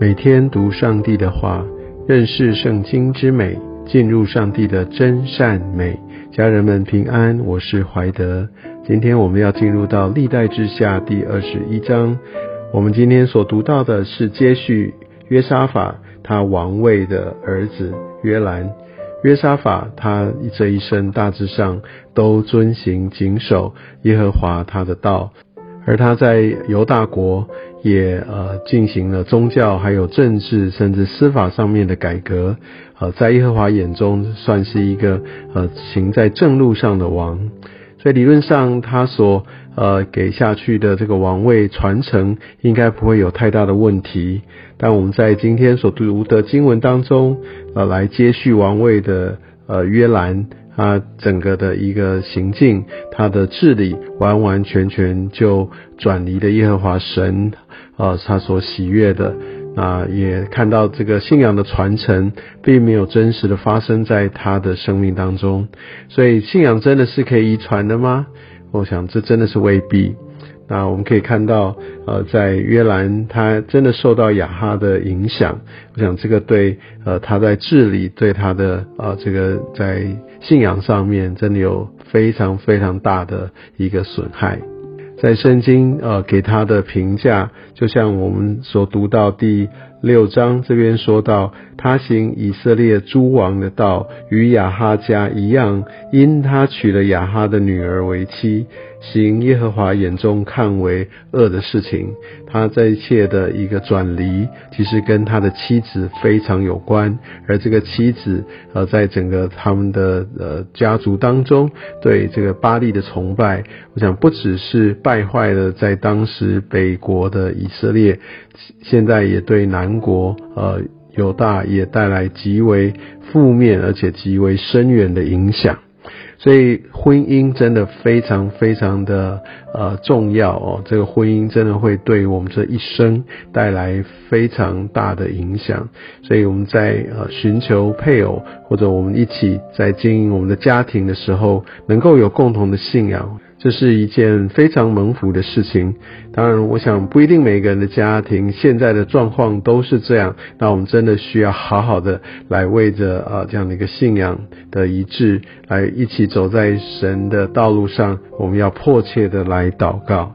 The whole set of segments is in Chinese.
每天读上帝的话，认识圣经之美，进入上帝的真善美。家人们平安，我是怀德。今天我们要进入到历代之下第二十一章。我们今天所读到的是接续约沙法他王位的儿子约兰。约沙法他这一生大致上都遵行谨守耶和华他的道。而他在犹大国也呃进行了宗教、还有政治甚至司法上面的改革，呃，在耶和华眼中算是一个呃行在正路上的王，所以理论上他所呃给下去的这个王位传承应该不会有太大的问题。但我们在今天所读的经文当中，呃，来接续王位的呃约兰。他整个的一个行径，他的治理完完全全就转离了耶和华神，呃，他所喜悦的，啊，也看到这个信仰的传承，并没有真实的发生在他的生命当中。所以，信仰真的是可以遗传的吗？我想，这真的是未必。那我们可以看到，呃，在约兰，他真的受到亚哈的影响。我想，这个对呃他在治理，对他的呃这个在信仰上面，真的有非常非常大的一个损害。在圣经呃给他的评价，就像我们所读到第六章这边说到，他行以色列诸王的道，与亚哈家一样，因他娶了亚哈的女儿为妻。行耶和华眼中看为恶的事情，他这一切的一个转离，其实跟他的妻子非常有关。而这个妻子，呃，在整个他们的呃家族当中，对这个巴利的崇拜，我想不只是败坏了在当时北国的以色列，现在也对南国呃犹大也带来极为负面而且极为深远的影响。所以婚姻真的非常非常的呃重要哦，这个婚姻真的会对我们这一生带来非常大的影响。所以我们在呃寻求配偶或者我们一起在经营我们的家庭的时候，能够有共同的信仰。这是一件非常蒙福的事情。当然，我想不一定每个人的家庭现在的状况都是这样。那我们真的需要好好的来为着啊这样的一个信仰的一致，来一起走在神的道路上。我们要迫切的来祷告。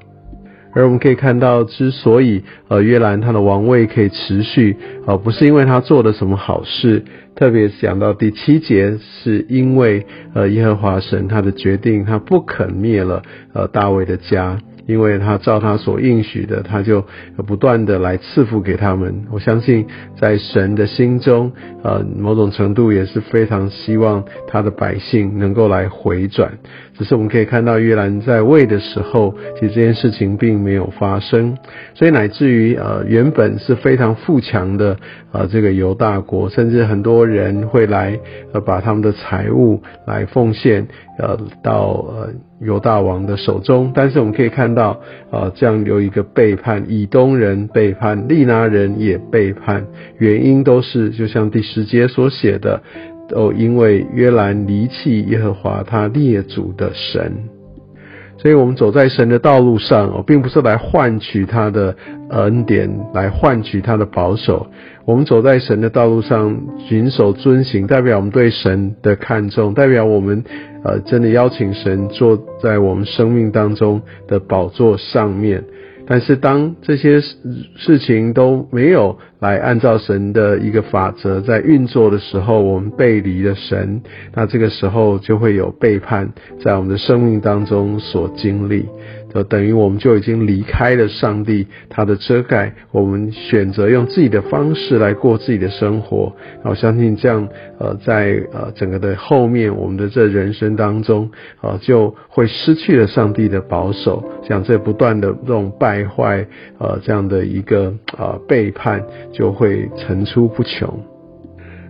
而我们可以看到，之所以呃约兰他的王位可以持续，呃不是因为他做了什么好事，特别讲到第七节，是因为呃耶和华神他的决定，他不肯灭了呃大卫的家。因为他照他所应许的，他就不断的来赐福给他们。我相信在神的心中，呃，某种程度也是非常希望他的百姓能够来回转。只是我们可以看到约兰在位的时候，其实这件事情并没有发生，所以乃至于呃原本是非常富强的呃这个犹大国，甚至很多人会来呃把他们的财物来奉献呃到呃犹大王的手中，但是我们可以看到啊这样有一个背叛，以东人背叛，利拿人也背叛，原因都是就像第十节所写的。都因为约兰离弃耶和华他列祖的神，所以我们走在神的道路上哦，并不是来换取他的恩典，来换取他的保守。我们走在神的道路上，谨守遵行，代表我们对神的看重，代表我们呃真的邀请神坐在我们生命当中的宝座上面。但是当这些事情都没有来按照神的一个法则在运作的时候，我们背离了神，那这个时候就会有背叛在我们的生命当中所经历。就等于我们就已经离开了上帝他的遮盖，我们选择用自己的方式来过自己的生活。我相信这样，呃，在呃整个的后面，我们的这人生当中，呃，就会失去了上帝的保守，像这不断的这种败坏，呃，这样的一个呃背叛，就会层出不穷。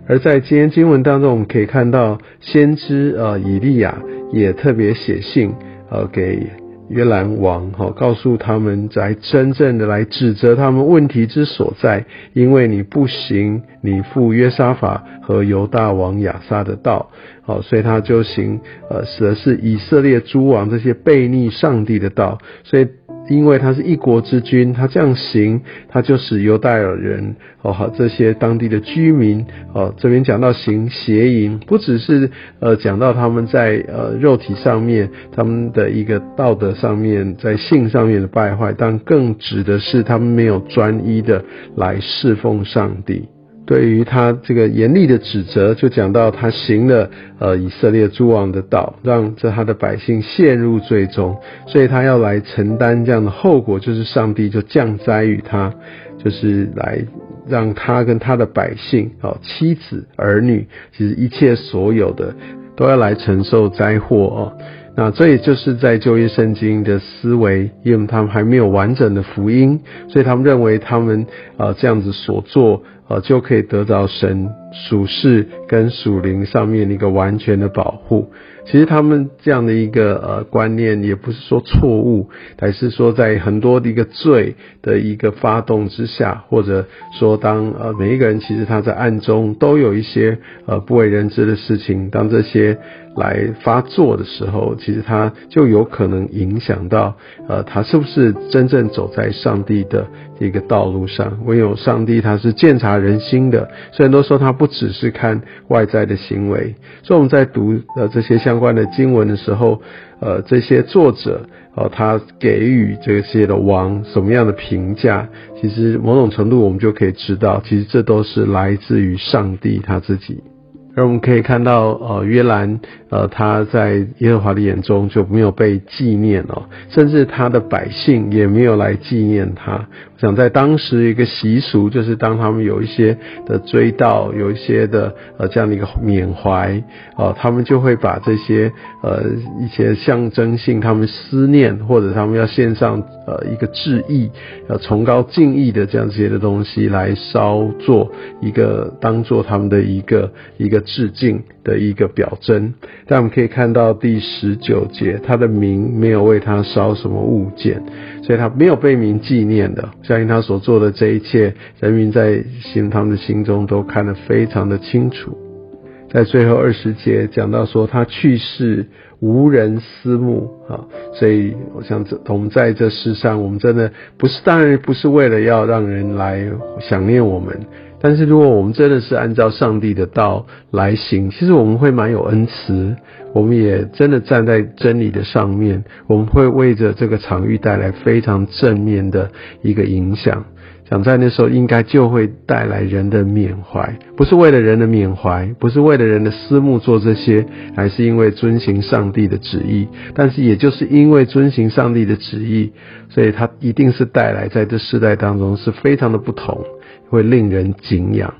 而在今天经文当中，我们可以看到先知呃以利亚也特别写信呃给。约兰王哈告诉他们，在真正的来指责他们问题之所在，因为你不行，你赴约沙法和犹大王亚撒的道，好，所以他就行，呃，指的是以色列诸王这些背逆上帝的道，所以因为他是一国之君，他这样行，他就使犹大尔人哦，这些当地的居民哦，这边讲到行邪淫，不只是呃讲到他们在呃肉体上面他们的一个道德上面，在性上面的败坏，但更指的是他们没有专一的来侍奉上帝。对于他这个严厉的指责，就讲到他行了呃以色列诸王的道，让这他的百姓陷入罪中，所以他要来承担这样的后果，就是上帝就降灾于他，就是来让他跟他的百姓哦妻子儿女，其实一切所有的都要来承受灾祸哦。那这也就是在旧约圣经的思维，因为他们还没有完整的福音，所以他们认为他们呃这样子所做。呃，就可以得到神属世跟属灵上面的一个完全的保护。其实他们这样的一个呃观念，也不是说错误，还是说在很多的一个罪的一个发动之下，或者说当呃每一个人其实他在暗中都有一些呃不为人知的事情，当这些。来发作的时候，其实他就有可能影响到，呃，他是不是真正走在上帝的一个道路上？唯有上帝他是鉴察人心的，虽然都说他不只是看外在的行为。所以我们在读呃这些相关的经文的时候，呃，这些作者哦，他给予这些的王什么样的评价？其实某种程度我们就可以知道，其实这都是来自于上帝他自己。而我们可以看到，呃，约兰，呃，他在耶和华的眼中就没有被纪念哦，甚至他的百姓也没有来纪念他。想在当时一个习俗，就是当他们有一些的追悼，有一些的呃这样的一个缅怀，哦，他们就会把这些呃一些象征性，他们思念或者他们要献上呃一个致意，呃崇高敬意的这样这些的东西来烧做一个当做他们的一个一个。致敬的一个表征，但我们可以看到第十九节，他的名没有为他烧什么物件，所以他没有被名纪念的。相信他所做的这一切，人民在心他们的心中都看得非常的清楚。在最后二十节讲到说他去世无人思慕啊，所以我想这我们在这世上，我们真的不是当然不是为了要让人来想念我们。但是，如果我们真的是按照上帝的道来行，其实我们会蛮有恩慈，我们也真的站在真理的上面，我们会为着这个场域带来非常正面的一个影响。想在那时候，应该就会带来人的缅怀，不是为了人的缅怀，不是为了人的私慕做这些，还是因为遵行上帝的旨意。但是，也就是因为遵行上帝的旨意，所以他一定是带来在这世代当中是非常的不同。会令人敬仰。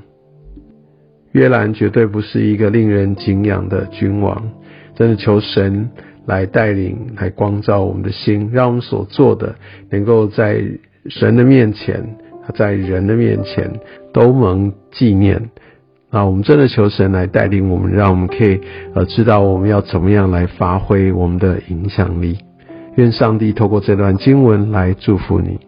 约兰绝对不是一个令人敬仰的君王。真的求神来带领，来光照我们的心，让我们所做的能够在神的面前，在人的面前都蒙纪念。啊，我们真的求神来带领我们，让我们可以呃知道我们要怎么样来发挥我们的影响力。愿上帝透过这段经文来祝福你。